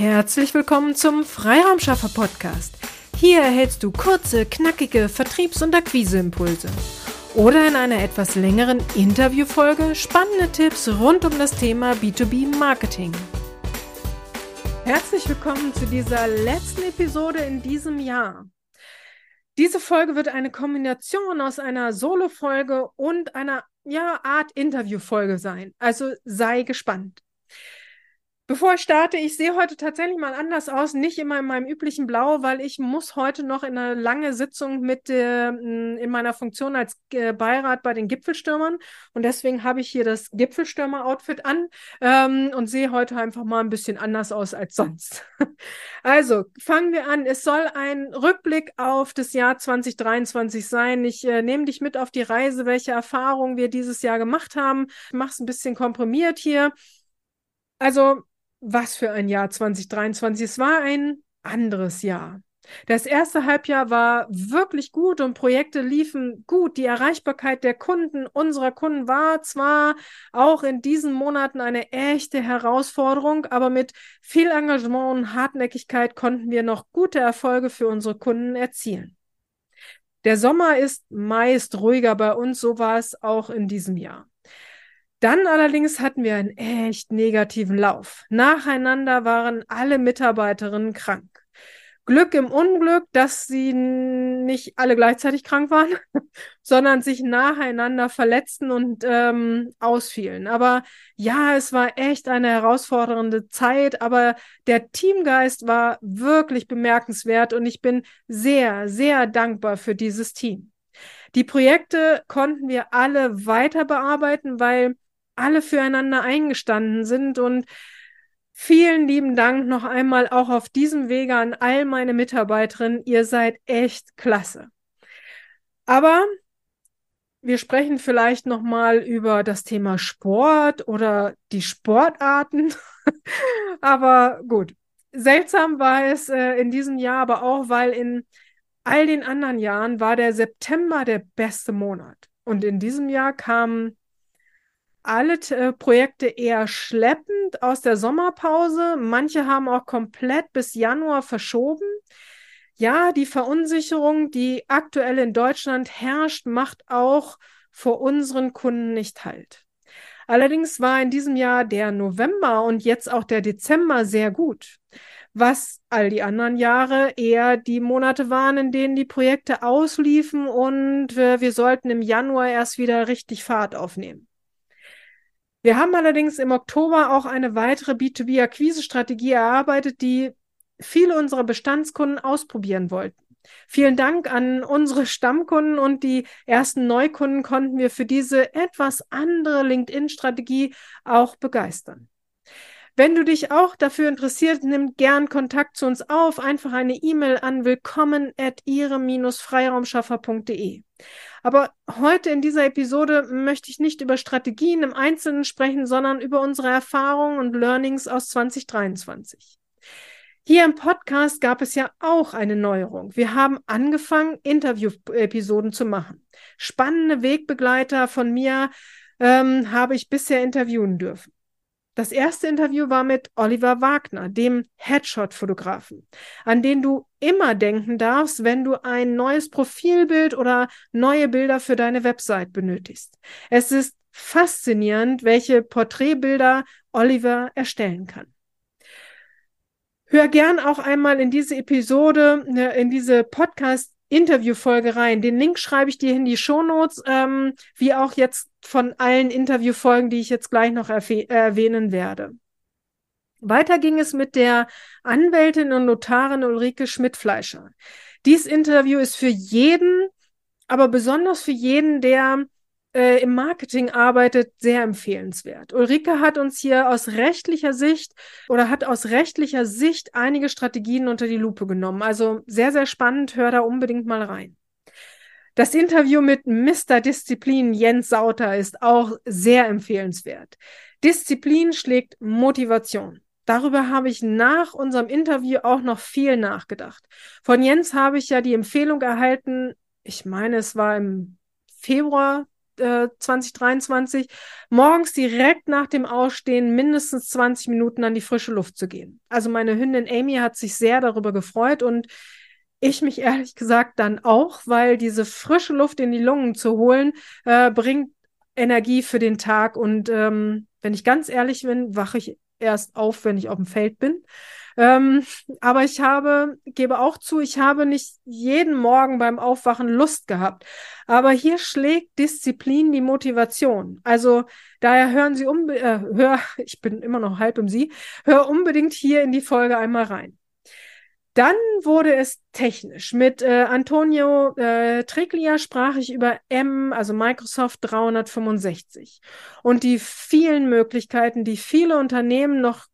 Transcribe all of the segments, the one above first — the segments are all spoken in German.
Herzlich willkommen zum Freiraumschaffer Podcast. Hier erhältst du kurze, knackige Vertriebs- und Akquiseimpulse. Oder in einer etwas längeren Interviewfolge spannende Tipps rund um das Thema B2B Marketing. Herzlich willkommen zu dieser letzten Episode in diesem Jahr. Diese Folge wird eine Kombination aus einer Solo-Folge und einer ja, Art Interview-Folge sein. Also sei gespannt. Bevor ich starte, ich sehe heute tatsächlich mal anders aus, nicht immer in meinem üblichen Blau, weil ich muss heute noch in eine lange Sitzung mit äh, in meiner Funktion als äh, Beirat bei den Gipfelstürmern und deswegen habe ich hier das Gipfelstürmer-Outfit an ähm, und sehe heute einfach mal ein bisschen anders aus als sonst. also fangen wir an. Es soll ein Rückblick auf das Jahr 2023 sein. Ich äh, nehme dich mit auf die Reise, welche Erfahrungen wir dieses Jahr gemacht haben. Ich es ein bisschen komprimiert hier. Also was für ein Jahr 2023. Es war ein anderes Jahr. Das erste Halbjahr war wirklich gut und Projekte liefen gut. Die Erreichbarkeit der Kunden, unserer Kunden war zwar auch in diesen Monaten eine echte Herausforderung, aber mit viel Engagement und Hartnäckigkeit konnten wir noch gute Erfolge für unsere Kunden erzielen. Der Sommer ist meist ruhiger bei uns, so war es auch in diesem Jahr. Dann allerdings hatten wir einen echt negativen Lauf. Nacheinander waren alle Mitarbeiterinnen krank. Glück im Unglück, dass sie nicht alle gleichzeitig krank waren, sondern sich nacheinander verletzten und ähm, ausfielen. Aber ja, es war echt eine herausfordernde Zeit, aber der Teamgeist war wirklich bemerkenswert und ich bin sehr, sehr dankbar für dieses Team. Die Projekte konnten wir alle weiter bearbeiten, weil alle füreinander eingestanden sind und Vielen lieben Dank noch einmal auch auf diesem Wege an all meine Mitarbeiterinnen. Ihr seid echt klasse. Aber wir sprechen vielleicht noch mal über das Thema Sport oder die Sportarten. aber gut. Seltsam war es äh, in diesem Jahr, aber auch, weil in all den anderen Jahren war der September der beste Monat. Und in diesem Jahr kamen alle äh, Projekte eher schleppend aus der Sommerpause. Manche haben auch komplett bis Januar verschoben. Ja, die Verunsicherung, die aktuell in Deutschland herrscht, macht auch vor unseren Kunden nicht halt. Allerdings war in diesem Jahr der November und jetzt auch der Dezember sehr gut, was all die anderen Jahre eher die Monate waren, in denen die Projekte ausliefen und äh, wir sollten im Januar erst wieder richtig Fahrt aufnehmen. Wir haben allerdings im Oktober auch eine weitere B2B-Akquise-Strategie erarbeitet, die viele unserer Bestandskunden ausprobieren wollten. Vielen Dank an unsere Stammkunden und die ersten Neukunden konnten wir für diese etwas andere LinkedIn-Strategie auch begeistern. Wenn du dich auch dafür interessiert, nimm gern Kontakt zu uns auf. Einfach eine E-Mail an willkommen at ihre-freiraumschaffer.de. Aber heute in dieser Episode möchte ich nicht über Strategien im Einzelnen sprechen, sondern über unsere Erfahrungen und Learnings aus 2023. Hier im Podcast gab es ja auch eine Neuerung. Wir haben angefangen, Interview-Episoden zu machen. Spannende Wegbegleiter von mir ähm, habe ich bisher interviewen dürfen. Das erste Interview war mit Oliver Wagner, dem Headshot-Fotografen, an den du immer denken darfst, wenn du ein neues Profilbild oder neue Bilder für deine Website benötigst. Es ist faszinierend, welche Porträtbilder Oliver erstellen kann. Hör gern auch einmal in diese Episode, äh, in diese Podcast Interviewfolge rein. Den Link schreibe ich dir in die Shownotes, ähm, wie auch jetzt von allen Interviewfolgen, die ich jetzt gleich noch erwähnen werde. Weiter ging es mit der Anwältin und Notarin Ulrike Schmidtfleischer. Dies Interview ist für jeden, aber besonders für jeden, der äh, im Marketing arbeitet, sehr empfehlenswert. Ulrike hat uns hier aus rechtlicher Sicht oder hat aus rechtlicher Sicht einige Strategien unter die Lupe genommen. Also sehr, sehr spannend. Hör da unbedingt mal rein. Das Interview mit Mr. Disziplin Jens Sauter ist auch sehr empfehlenswert. Disziplin schlägt Motivation. Darüber habe ich nach unserem Interview auch noch viel nachgedacht. Von Jens habe ich ja die Empfehlung erhalten, ich meine, es war im Februar äh, 2023, morgens direkt nach dem Ausstehen mindestens 20 Minuten an die frische Luft zu gehen. Also meine Hündin Amy hat sich sehr darüber gefreut und ich mich ehrlich gesagt dann auch, weil diese frische Luft in die Lungen zu holen, äh, bringt Energie für den Tag. Und ähm, wenn ich ganz ehrlich bin, wache ich erst auf, wenn ich auf dem Feld bin. Ähm, aber ich habe, gebe auch zu, ich habe nicht jeden Morgen beim Aufwachen Lust gehabt. Aber hier schlägt Disziplin die Motivation. Also daher hören Sie um, äh, hör, ich bin immer noch halb im Sie, hör unbedingt hier in die Folge einmal rein. Dann wurde es technisch. Mit äh, Antonio äh, Triglia sprach ich über M, also Microsoft 365 und die vielen Möglichkeiten, die viele Unternehmen noch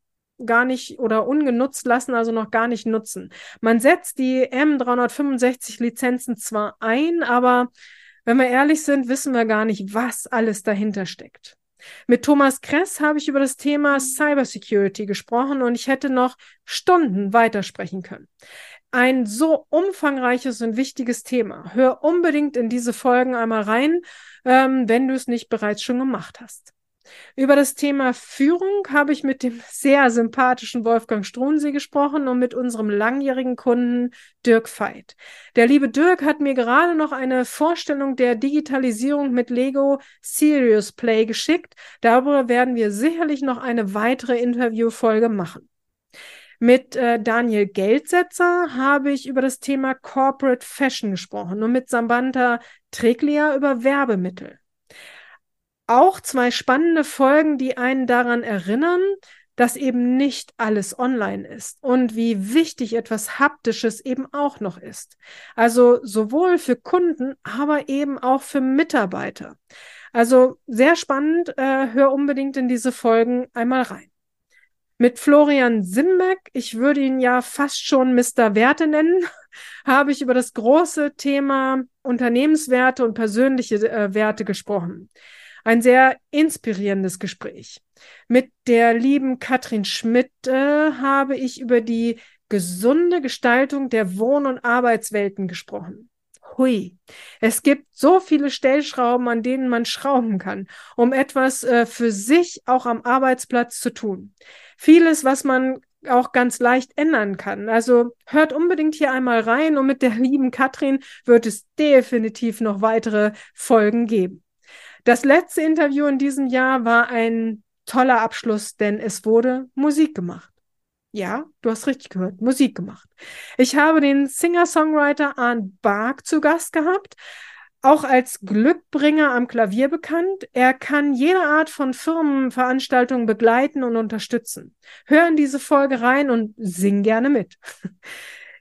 gar nicht oder ungenutzt lassen, also noch gar nicht nutzen. Man setzt die M365 Lizenzen zwar ein, aber wenn wir ehrlich sind, wissen wir gar nicht, was alles dahinter steckt. Mit Thomas Kress habe ich über das Thema Cybersecurity gesprochen und ich hätte noch Stunden weitersprechen können. Ein so umfangreiches und wichtiges Thema. Hör unbedingt in diese Folgen einmal rein, ähm, wenn du es nicht bereits schon gemacht hast. Über das Thema Führung habe ich mit dem sehr sympathischen Wolfgang Struensee gesprochen und mit unserem langjährigen Kunden Dirk Veit. Der liebe Dirk hat mir gerade noch eine Vorstellung der Digitalisierung mit Lego Serious Play geschickt. Darüber werden wir sicherlich noch eine weitere Interviewfolge machen. Mit äh, Daniel Geldsetzer habe ich über das Thema Corporate Fashion gesprochen und mit Sambanta Treglia über Werbemittel auch zwei spannende Folgen, die einen daran erinnern, dass eben nicht alles online ist und wie wichtig etwas Haptisches eben auch noch ist. Also sowohl für Kunden, aber eben auch für Mitarbeiter. Also sehr spannend, äh, hör unbedingt in diese Folgen einmal rein. Mit Florian Simbeck, ich würde ihn ja fast schon Mr. Werte nennen, habe ich über das große Thema Unternehmenswerte und persönliche äh, Werte gesprochen. Ein sehr inspirierendes Gespräch. Mit der lieben Katrin Schmidt äh, habe ich über die gesunde Gestaltung der Wohn- und Arbeitswelten gesprochen. Hui, es gibt so viele Stellschrauben, an denen man schrauben kann, um etwas äh, für sich auch am Arbeitsplatz zu tun. Vieles, was man auch ganz leicht ändern kann. Also hört unbedingt hier einmal rein und mit der lieben Katrin wird es definitiv noch weitere Folgen geben. Das letzte Interview in diesem Jahr war ein toller Abschluss, denn es wurde Musik gemacht. Ja, du hast richtig gehört, Musik gemacht. Ich habe den Singer-Songwriter Arndt Bark zu Gast gehabt, auch als Glückbringer am Klavier bekannt. Er kann jede Art von Firmenveranstaltungen begleiten und unterstützen. Hör in diese Folge rein und sing gerne mit.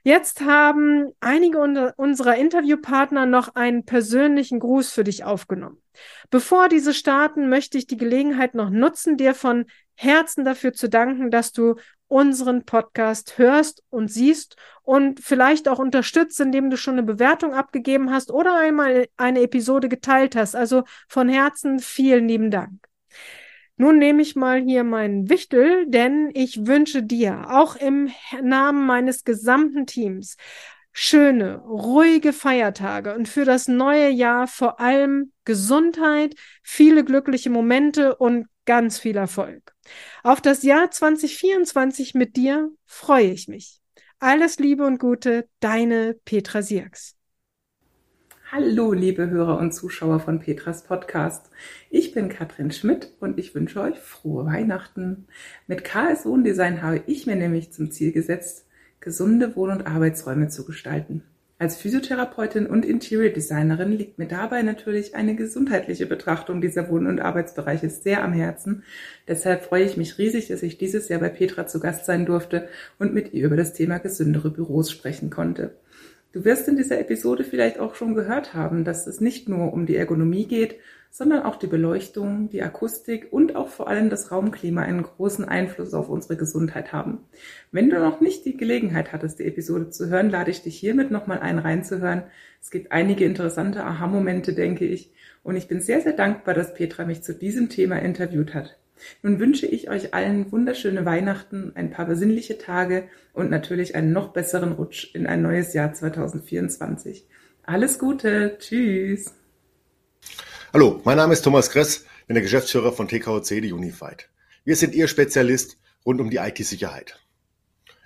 Jetzt haben einige unserer Interviewpartner noch einen persönlichen Gruß für dich aufgenommen. Bevor diese starten, möchte ich die Gelegenheit noch nutzen, dir von Herzen dafür zu danken, dass du unseren Podcast hörst und siehst und vielleicht auch unterstützt, indem du schon eine Bewertung abgegeben hast oder einmal eine Episode geteilt hast. Also von Herzen vielen lieben Dank. Nun nehme ich mal hier meinen Wichtel, denn ich wünsche dir auch im Namen meines gesamten Teams schöne, ruhige Feiertage und für das neue Jahr vor allem Gesundheit, viele glückliche Momente und ganz viel Erfolg. Auf das Jahr 2024 mit dir freue ich mich. Alles Liebe und Gute, deine Petra Sierks. Hallo, liebe Hörer und Zuschauer von Petras Podcast. Ich bin Katrin Schmidt und ich wünsche euch frohe Weihnachten. Mit KS Wohndesign habe ich mir nämlich zum Ziel gesetzt, gesunde Wohn- und Arbeitsräume zu gestalten. Als Physiotherapeutin und Interior Designerin liegt mir dabei natürlich eine gesundheitliche Betrachtung dieser Wohn- und Arbeitsbereiche sehr am Herzen. Deshalb freue ich mich riesig, dass ich dieses Jahr bei Petra zu Gast sein durfte und mit ihr über das Thema gesündere Büros sprechen konnte. Du wirst in dieser Episode vielleicht auch schon gehört haben, dass es nicht nur um die Ergonomie geht, sondern auch die Beleuchtung, die Akustik und auch vor allem das Raumklima einen großen Einfluss auf unsere Gesundheit haben. Wenn du noch nicht die Gelegenheit hattest, die Episode zu hören, lade ich dich hiermit nochmal ein, reinzuhören. Es gibt einige interessante Aha-Momente, denke ich. Und ich bin sehr, sehr dankbar, dass Petra mich zu diesem Thema interviewt hat. Nun wünsche ich euch allen wunderschöne Weihnachten, ein paar besinnliche Tage und natürlich einen noch besseren Rutsch in ein neues Jahr 2024. Alles Gute, tschüss. Hallo, mein Name ist Thomas Kress, bin der Geschäftsführer von TKOC, die Unified. Wir sind Ihr Spezialist rund um die IT-Sicherheit.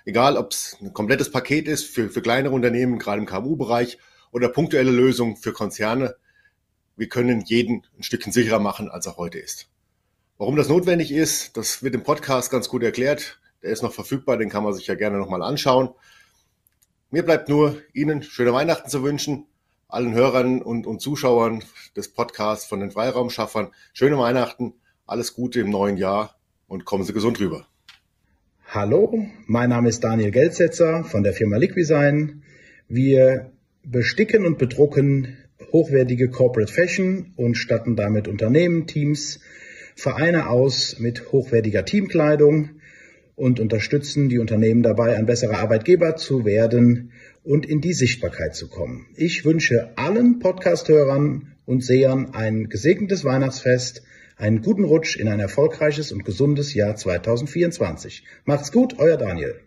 Egal, ob es ein komplettes Paket ist für, für kleinere Unternehmen, gerade im KMU-Bereich, oder punktuelle Lösungen für Konzerne, wir können jeden ein Stückchen sicherer machen, als er heute ist. Warum das notwendig ist, das wird im Podcast ganz gut erklärt. Der ist noch verfügbar, den kann man sich ja gerne nochmal anschauen. Mir bleibt nur, Ihnen schöne Weihnachten zu wünschen allen Hörern und, und Zuschauern des Podcasts von den Freiraumschaffern schöne Weihnachten, alles Gute im neuen Jahr und kommen Sie gesund rüber. Hallo, mein Name ist Daniel Geldsetzer von der Firma Liquisign. Wir besticken und bedrucken hochwertige Corporate Fashion und statten damit Unternehmen, Teams, Vereine aus mit hochwertiger Teamkleidung und unterstützen die Unternehmen dabei, ein besserer Arbeitgeber zu werden und in die Sichtbarkeit zu kommen. Ich wünsche allen Podcast-Hörern und Sehern ein gesegnetes Weihnachtsfest, einen guten Rutsch in ein erfolgreiches und gesundes Jahr 2024. Macht's gut, euer Daniel.